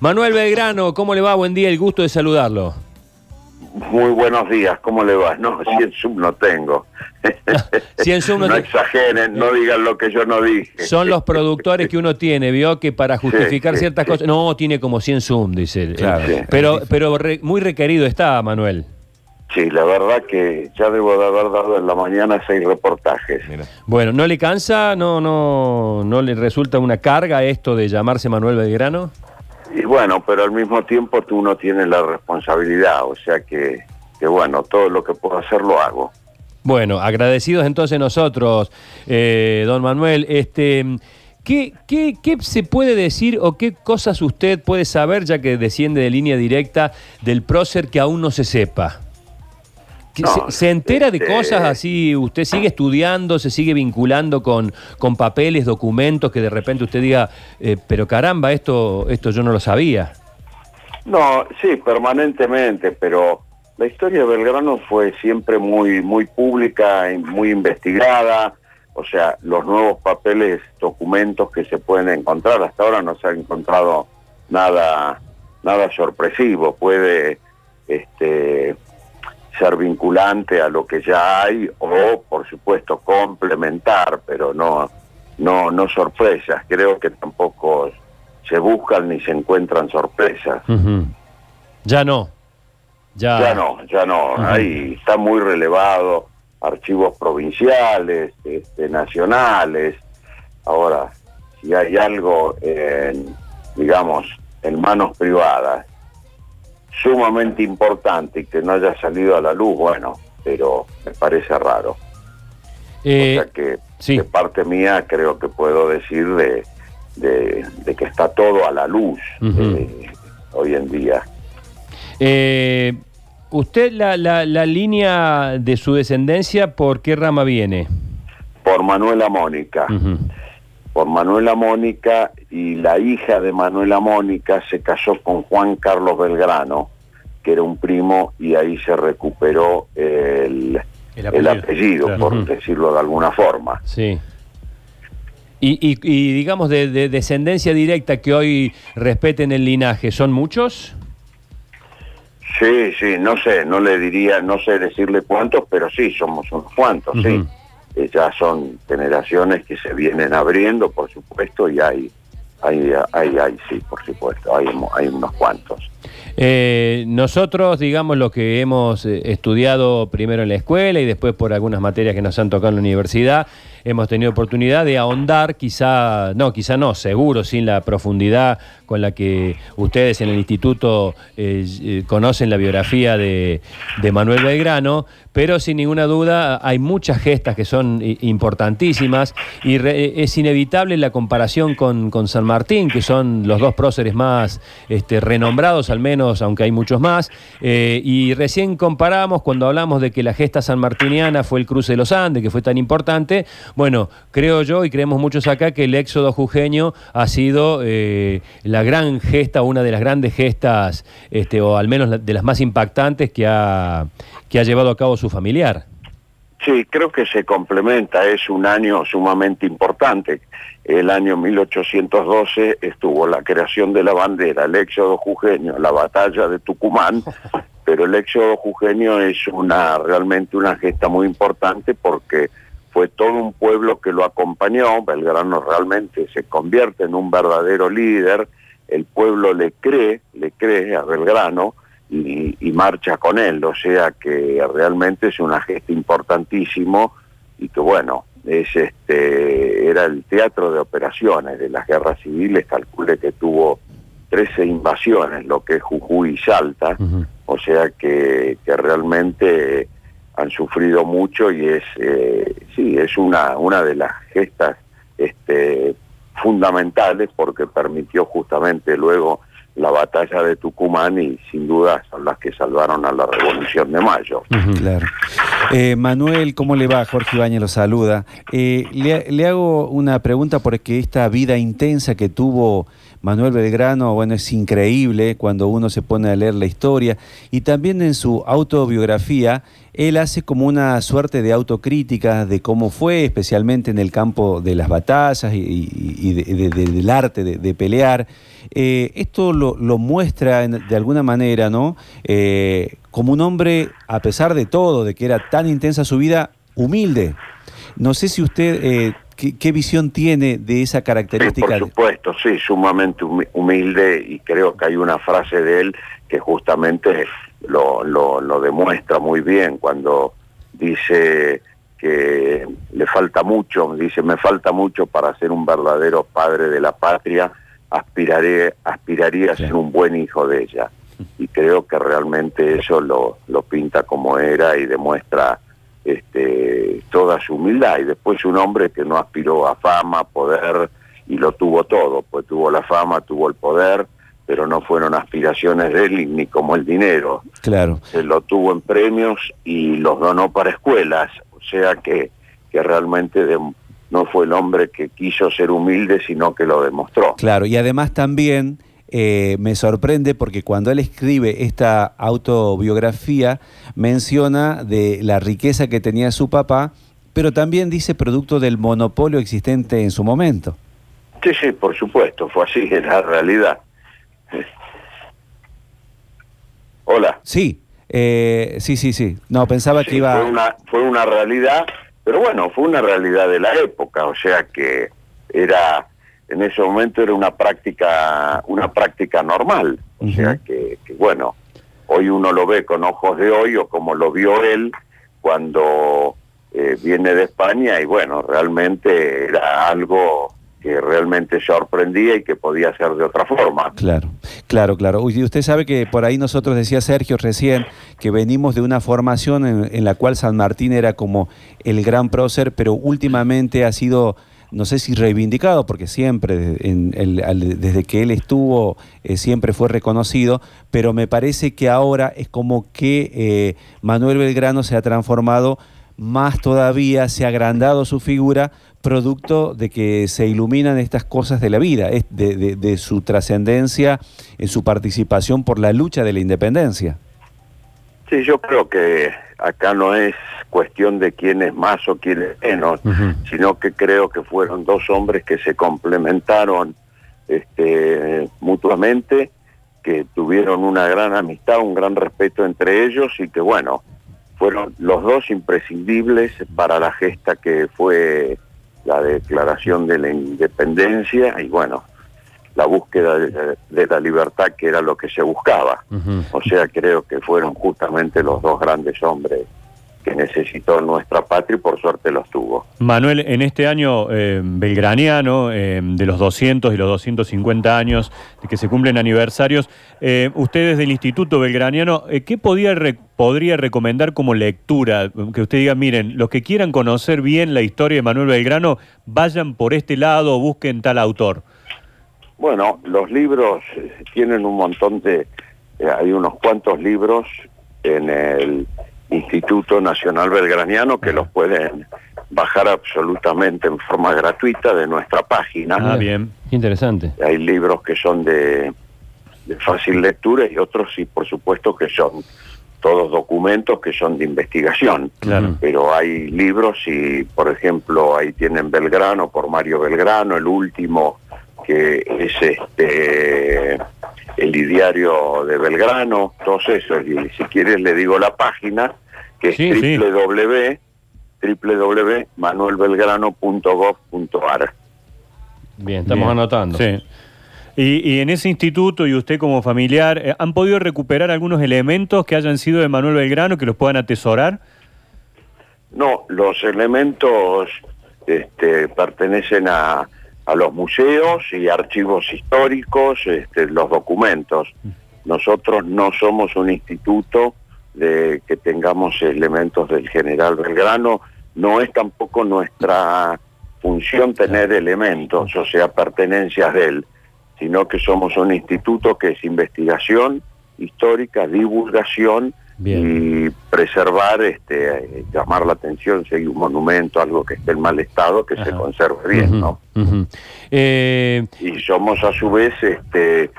Manuel Belgrano, ¿cómo le va? Buen día, el gusto de saludarlo. Muy buenos días, ¿cómo le va? No, 100 sub no tengo. 100 sub no, no te- exageren, no digan lo que yo no dije. Son los productores que uno tiene, vio que para justificar sí, ciertas sí. cosas. No, tiene como 100 Zoom, dice. él. Claro. Sí. Pero, pero re- muy requerido está, Manuel. Sí, la verdad que ya debo de haber dado en la mañana seis reportajes. Bueno, ¿no le cansa? ¿No, no, no le resulta una carga esto de llamarse Manuel Belgrano? Y bueno, pero al mismo tiempo tú no tienes la responsabilidad, o sea que, que bueno, todo lo que puedo hacer lo hago. Bueno, agradecidos entonces nosotros, eh, don Manuel. Este, ¿qué, qué, qué se puede decir o qué cosas usted puede saber, ya que desciende de línea directa, del prócer que aún no se sepa? ¿Que No, se, entera de este- cosas así? ¿Usted sigue estudiando, se sigue vinculando con, con papeles, documentos, que de repente usted diga, eh, pero caramba, esto, esto yo no lo sabía? No, sí, permanentemente, pero la historia de Belgrano fue siempre muy, muy pública muy investigada. O sea, los nuevos papeles, documentos que se pueden encontrar, hasta ahora no se ha encontrado nada, nada sorpresivo. Puede este, ser vinculante a lo que ya hay o, por supuesto, complementar, pero no, no, no sorpresas. Creo que tampoco se buscan ni se encuentran sorpresas. Ya no. Ya, Ya no, ya no. Ujú. Ahí está muy relevado archivos provinciales, este, nacionales. Ahora, si hay algo, en, digamos, en manos privadas, sumamente importante y que no haya salido a la luz, bueno, pero me parece raro. Eh, o sea que sí. de parte mía creo que puedo decir de, de, de que está todo a la luz eh, hoy en día. Eh, ¿Usted la, la, la línea de su descendencia por qué rama viene? Por Manuela Mónica. Ujú. Por Manuela Mónica y la hija de Manuela Mónica se casó con Juan Carlos Belgrano, que era un primo, y ahí se recuperó el, El el apellido. Claro. por decirlo de alguna forma. Sí. Y, y- y digamos de, de descendencia directa que hoy respeten el linaje, ¿son muchos? Sí, sí, no sé, no le diría, no sé decirle cuántos, pero sí, somos unos cuantos, sí. Eh, ya son generaciones que se vienen abriendo, por supuesto, y hay, hay, hay, hay sí, por supuesto, hay, hay unos cuantos. Eh, nosotros, digamos, lo que hemos eh, estudiado primero en la escuela y después por algunas materias que nos han tocado en la universidad, hemos tenido oportunidad de ahondar, quizá, no, quizá no, seguro, sin la profundidad con la que ustedes en el instituto eh, eh, conocen la biografía de, Manuel Belgrano, pero sin ninguna duda hay muchas gestas que son importantísimas y es inevitable la comparación con, con San Martín, que son los dos próceres más este, renombrados, al menos, aunque hay muchos más. Eh, y recién comparamos cuando hablamos de que la gesta sanmartiniana fue el cruce de los Andes, que fue tan importante. Bueno, creo yo y creemos muchos acá que el éxodo jujeño ha sido eh, la gran gesta, una de las grandes gestas, este, o al menos de las más impactantes que ha, que ha llevado a cabo su familiar. Sí, creo que se complementa, es un año sumamente importante. El año 1812 estuvo la creación de la bandera, el éxodo jujeño, la batalla de Tucumán, pero el éxodo jujeño es una realmente una gesta muy importante porque fue todo un pueblo que lo acompañó, Belgrano realmente se convierte en un verdadero líder, el pueblo le cree, le cree a Belgrano, y, y marcha con él, o sea que realmente es una gesta importantísimo y que bueno, es este era el teatro de operaciones de las guerras civiles, calcule que tuvo 13 invasiones, lo que es Jujuy y Salta, o sea que, que realmente han sufrido mucho y es eh, sí es una una de las gestas este fundamentales porque permitió justamente luego la batalla de Tucumán y sin duda son las que salvaron a la Revolución de Mayo. Eh, Manuel, ¿cómo le va? Jorge Ibañez lo saluda. Eh, le, hago una pregunta porque esta vida intensa que tuvo Manuel Belgrano, bueno, es increíble cuando uno se pone a leer la historia. Y también en su autobiografía, él hace como una suerte de autocrítica de cómo fue, especialmente en el campo de las batallas y, y- y de- de- de- del arte de, pelear. eh, esto lo, muestra de alguna manera, ¿no? Como un hombre, a pesar de todo, de que era tan intensa su vida, humilde. No sé si usted, eh, ¿qué, qué visión tiene de esa Sí, característica? por supuesto, sí, sumamente humi- humilde y creo que hay una frase de él que justamente lo, lo, lo demuestra muy bien cuando dice que le falta mucho, dice, me falta mucho para ser un verdadero padre de la patria, aspiraré, aspiraría a ser un buen hijo de ella. Y creo que realmente eso lo, lo pinta como era y demuestra este, toda su humildad. Y después un hombre que no aspiró a fama, poder, y lo tuvo todo, pues tuvo la fama, tuvo el poder, pero no fueron aspiraciones de él ni como el dinero. Claro. Se lo tuvo en premios y los donó para escuelas, o sea que, que realmente de- no fue el hombre que quiso ser humilde, sino que lo demostró. Claro, y además también eh, me sorprende porque cuando él escribe esta autobiografía menciona de la riqueza que tenía su papá, pero también dice producto del monopolio existente en su momento. Sí, sí, por supuesto, fue así, es la realidad. Hola. Sí, eh, sí, sí, sí. No, pensaba Sí, que iba... Fue una, fue una realidad, pero bueno, fue una realidad de la época, o sea que era, en ese momento era una práctica, una práctica normal, o sea que, que, bueno, hoy uno lo ve con ojos de hoy o como lo vio él cuando eh, viene de España y bueno, realmente era algo que realmente sorprendía y que podía ser de otra forma. Claro, claro, claro. Y usted sabe que por ahí nosotros, decía Sergio recién, que venimos de una formación en, en la cual San Martín era como el gran prócer, pero últimamente ha sido, no sé si reivindicado, porque siempre, al- desde que él estuvo, eh, siempre fue reconocido, pero me parece que ahora es como que eh, Manuel Belgrano se ha transformado más todavía, se ha agrandado su figura, producto de que se iluminan estas cosas de la vida, de, de- de su trascendencia en su participación por la lucha de la independencia. Sí, yo creo que acá no es cuestión de quién es más o quién es menos, sino que creo que fueron dos hombres que se complementaron este, mutuamente, que tuvieron una gran amistad, un gran respeto entre ellos y que bueno, fueron los dos imprescindibles para la gesta que fue la declaración de la independencia y bueno, la búsqueda de, de la libertad que era lo que se buscaba. O sea, creo que fueron justamente los dos grandes hombres que necesitó nuestra patria y por suerte los tuvo. Manuel, en este año eh, belgraniano, eh, de los 200 y los 250 años de que se cumplen aniversarios, eh, ustedes del Instituto Belgraniano, ¿qué podía re- podría recomendar como lectura? Que usted diga, miren, los que quieran conocer bien la historia de Manuel Belgrano, vayan por este lado o busquen tal autor. Bueno, los libros eh, tienen un montón de... eh, hay unos cuantos libros en el Instituto Nacional Belgraniano que los pueden bajar absolutamente en forma gratuita de nuestra página. Ah, bien. Interesante. Hay libros que son de, de fácil lectura y otros sí, por supuesto, que son todos documentos que son de investigación. Claro. Pero hay libros y, por ejemplo, ahí tienen Belgrano por Mario Belgrano, el último que es este el diario de Belgrano, todos esos. Y si quieres le digo la página, que es Sí, sí. www www.manuelbelgrano.gov.ar. Bien, estamos Bien. anotando. Sí. Y, y en ese instituto y usted como familiar, eh, ¿han podido recuperar algunos elementos que hayan sido de Manuel Belgrano que los puedan atesorar? No, los elementos este, pertenecen a, a los museos y archivos históricos, este, los documentos. Nosotros no somos un instituto de que tengamos elementos del general Belgrano, no es tampoco nuestra función tener elementos, o sea, pertenencias de él, sino que somos un instituto que es investigación histórica, divulgación Bien. y preservar, este, eh, llamar la atención si hay un monumento, algo que esté en mal estado, que se conserve bien, ¿no? Eh, Y somos a su vez este, eh,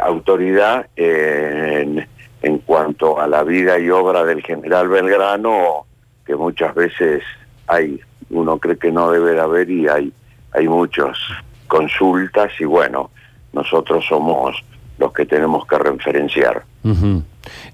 autoridad en, en cuanto a la vida y obra del general Belgrano, que muchas veces hay, uno cree que no debe de haber y hay, hay muchas consultas y bueno, nosotros somos los que tenemos que referenciar.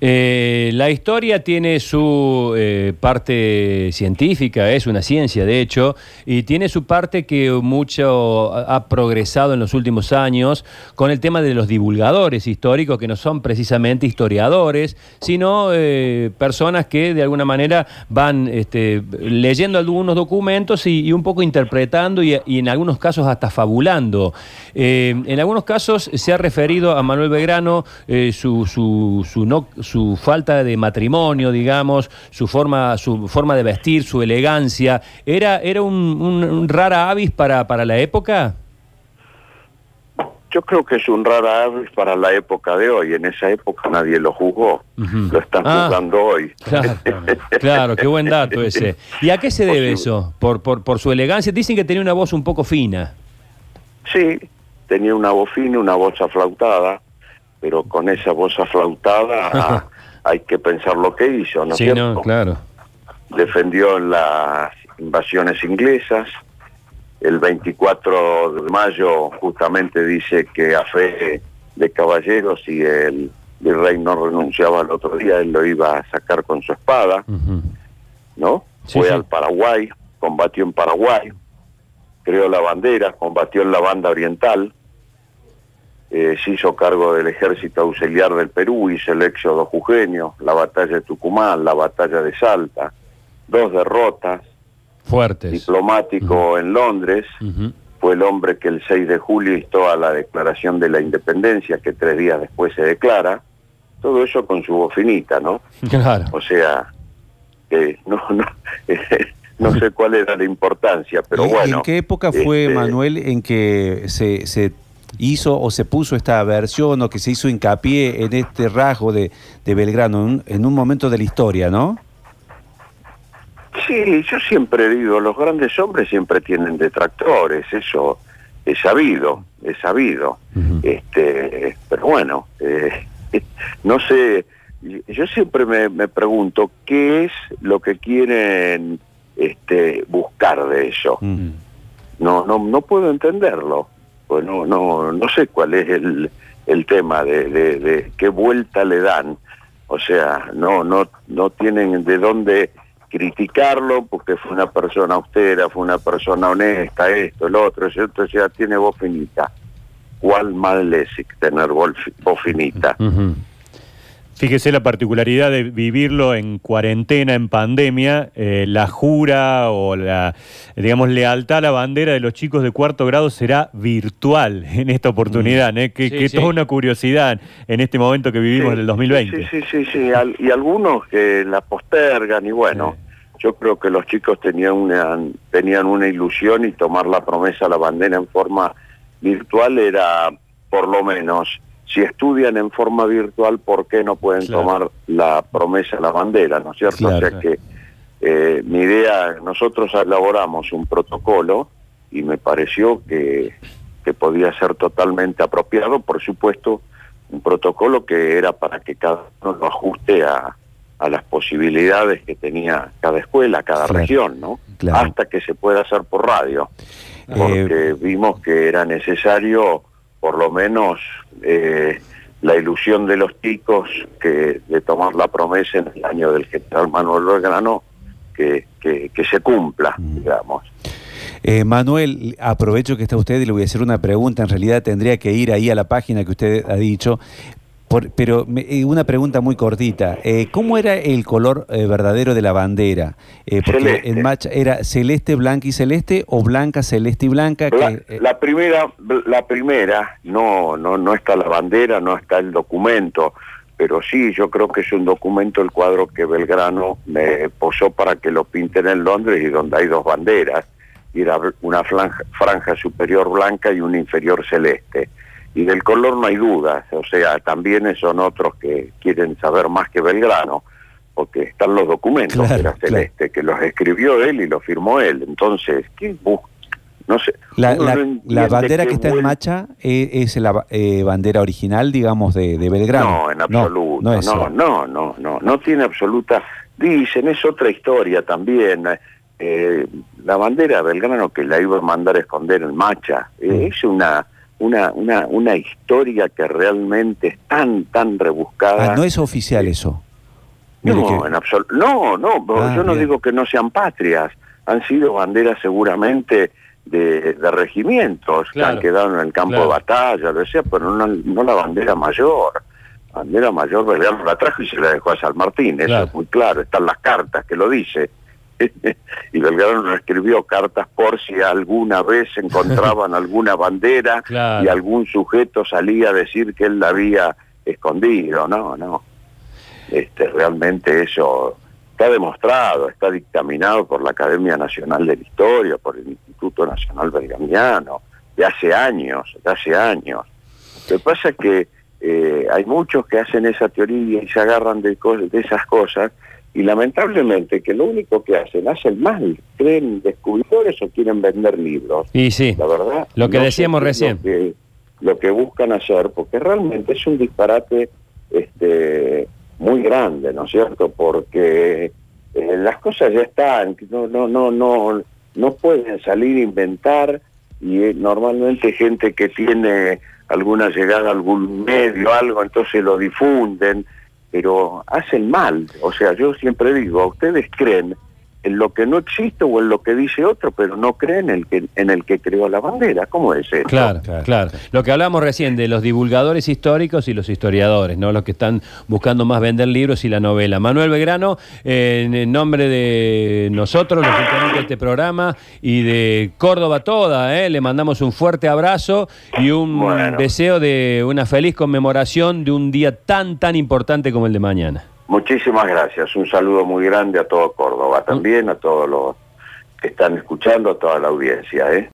Eh, la historia tiene su eh, parte científica, es una ciencia de hecho, y tiene su parte que mucho ha progresado en los últimos años con el tema de los divulgadores históricos, que no son precisamente historiadores, sino eh, personas que de alguna manera van este, leyendo algunos documentos y, un poco interpretando y, en algunos casos hasta fabulando. En algunos casos se ha referido a Manuel Belgrano eh, su, su, su, no, su falta de matrimonio, digamos, su forma, su forma de vestir, su elegancia. ¿Era, era un, un- un rara avis para, para la época? Yo creo que es un rara avis para la época de hoy. En esa época nadie lo juzgó. Lo están Ah. juzgando hoy. Claro, claro, qué buen dato ese. ¿Y a qué se debe Posible. eso? ¿Por, por, por su elegancia? Dicen que tenía una voz un poco fina. Sí, tenía una voz fina, una voz aflautada, pero con esa voz aflautada ah, hay que pensar lo que hizo, ¿no es sí, cierto? no, claro. Defendió las invasiones inglesas. El 24 de mayo justamente dice que a fe de caballeros y el virrey no renunciaba al otro día, él lo iba a sacar con su espada. ¿no? Sí, Fue sí. al Paraguay, combatió en Paraguay, creó la bandera, combatió en la banda oriental, eh, se hizo cargo del ejército auxiliar del Perú, hizo el éxodo jujeño, la batalla de Tucumán, la batalla de Salta, dos derrotas, Fuertes. diplomático en Londres, fue el hombre que el 6 de julio hizo a la declaración de la independencia, que tres días después se declara, todo eso con su voz finita, ¿no? Claro. O sea, no, no, no sé cuál era la importancia, pero ¿Y bueno. ¿En qué época fue, este, Manuel, en que se, se hizo o se puso esta versión o que se hizo hincapié en este rasgo de, de Belgrano en, un- en un momento de la historia, ¿no? Sí, yo siempre digo, los grandes hombres siempre tienen detractores, eso es sabido, es sabido. Este, pero bueno, eh, no sé, yo siempre me, me pregunto qué es lo que quieren este, buscar de eso. No no no puedo entenderlo pues no no no sé cuál es el, el tema de, de, qué vuelta le dan. O sea no no no tienen de dónde criticarlo porque fue una persona austera fue una persona honesta esto el otro cierto o tiene voz finita. Cuál mal es tener voz finita. Fíjese la particularidad de vivirlo en cuarentena, en pandemia, eh, la jura o la, digamos, lealtad a la bandera de los chicos de cuarto grado será virtual en esta oportunidad, ¿eh? que, Sí, que sí. toda una curiosidad en este momento que vivimos Sí, en el 2020. Sí, sí, sí, sí, al- y algunos que la postergan y bueno, yo creo que los chicos tenían una, tenían una ilusión y tomar la promesa a la bandera en forma virtual era por lo menos, si estudian en forma virtual, ¿por qué no pueden Claro. tomar la promesa la bandera? ¿No es cierto? Claro. O sea que eh, mi idea, nosotros elaboramos un protocolo y me pareció que, que podía ser totalmente apropiado, por supuesto, un protocolo que era para que cada uno lo ajuste a, a las posibilidades que tenía cada escuela, cada Claro. región, ¿no? Claro. Hasta que se pueda hacer por radio, Eh, porque vimos que era necesario, por lo menos, eh, la ilusión de los chicos que de tomar la promesa en el año del general Manuel Belgrano que, que, que se cumpla, Mm. digamos. Eh, Manuel, aprovecho que está usted y le voy a hacer una pregunta. En realidad tendría que ir ahí a la página que usted ha dicho. Por- pero me- eh, una pregunta muy cortita. Eh, ¿Cómo era el color eh, verdadero de la bandera? Eh, porque Celeste. en Macha era celeste, blanca y celeste o blanca, celeste y blanca. La, que, eh, la primera, la primera, no, no, no está la bandera, no está el documento, pero sí, yo creo que es un documento el cuadro que Belgrano me posó para que lo pinten en Londres y donde hay dos banderas, y era una franja, franja superior blanca y una inferior celeste. Y del color no hay dudas, o sea, también son otros que quieren saber más que Belgrano, porque están los documentos Claro, que era claro. celeste, que los escribió él y los firmó él. Entonces, ¿qué busca? No sé. la, la- no la bandera que está en Macha eh, es la eh, bandera original, digamos, de, de Belgrano. No, en absoluto. No, No, no, no, no, no, no tiene absoluta. Dicen, es otra historia también. eh, la bandera de Belgrano que la iba a mandar a esconder en Macha, eh, Mm. es una una, una, una historia que realmente es tan, tan rebuscada. Ah, no es oficial eso. No, que- en absol- no, no, Ah, yo no bien. digo que no sean patrias, han sido banderas seguramente de, de regimientos que han quedado en el campo claro. de batalla, lo decía, pero no, no la bandera mayor. La bandera mayor Belgrano la trajo y se la dejó a San Martín, eso Claro. es muy claro, están las cartas que lo dice. y Belgrano no escribió cartas por si alguna vez encontraban alguna bandera Claro. y algún sujeto salía a decir que él la había escondido, no, no. Este, realmente eso está demostrado, está dictaminado por la Academia Nacional de la Historia, por el Instituto Nacional Belgramiano, de hace años, de hace años. Lo que pasa es que eh, hay muchos que hacen esa teoría y se agarran de esas cosas y lamentablemente que lo único que hacen, hacen mal, creen descubridores o quieren vender libros. Y sí, La verdad. Lo que no decíamos recién. Lo que, lo que buscan hacer, porque realmente es un disparate este, muy grande, ¿no es cierto? Porque eh, las cosas ya están, no, no, no, no, no pueden salir a inventar y eh, normalmente gente que tiene alguna llegada a algún medio, algo, entonces lo difunden, pero hacen mal. O sea, yo siempre digo, ustedes creen en lo que no existe o en lo que dice otro, pero no creen en el que, en el que creó la bandera. ¿Cómo es eso? Claro, Claro, claro, Lo que hablamos recién de los divulgadores históricos y los historiadores, ¿no? Los que están buscando más vender libros y la novela. Manuel Belgrano, eh, en nombre de nosotros, los integrantes de este programa y de Córdoba toda, ¿eh? le mandamos un fuerte abrazo y un Bueno. deseo de una feliz conmemoración de un día tan, tan importante como el de mañana. Muchísimas gracias. Un saludo muy grande a todo Córdoba, también a todos los que están escuchando, a toda la audiencia. ¿eh?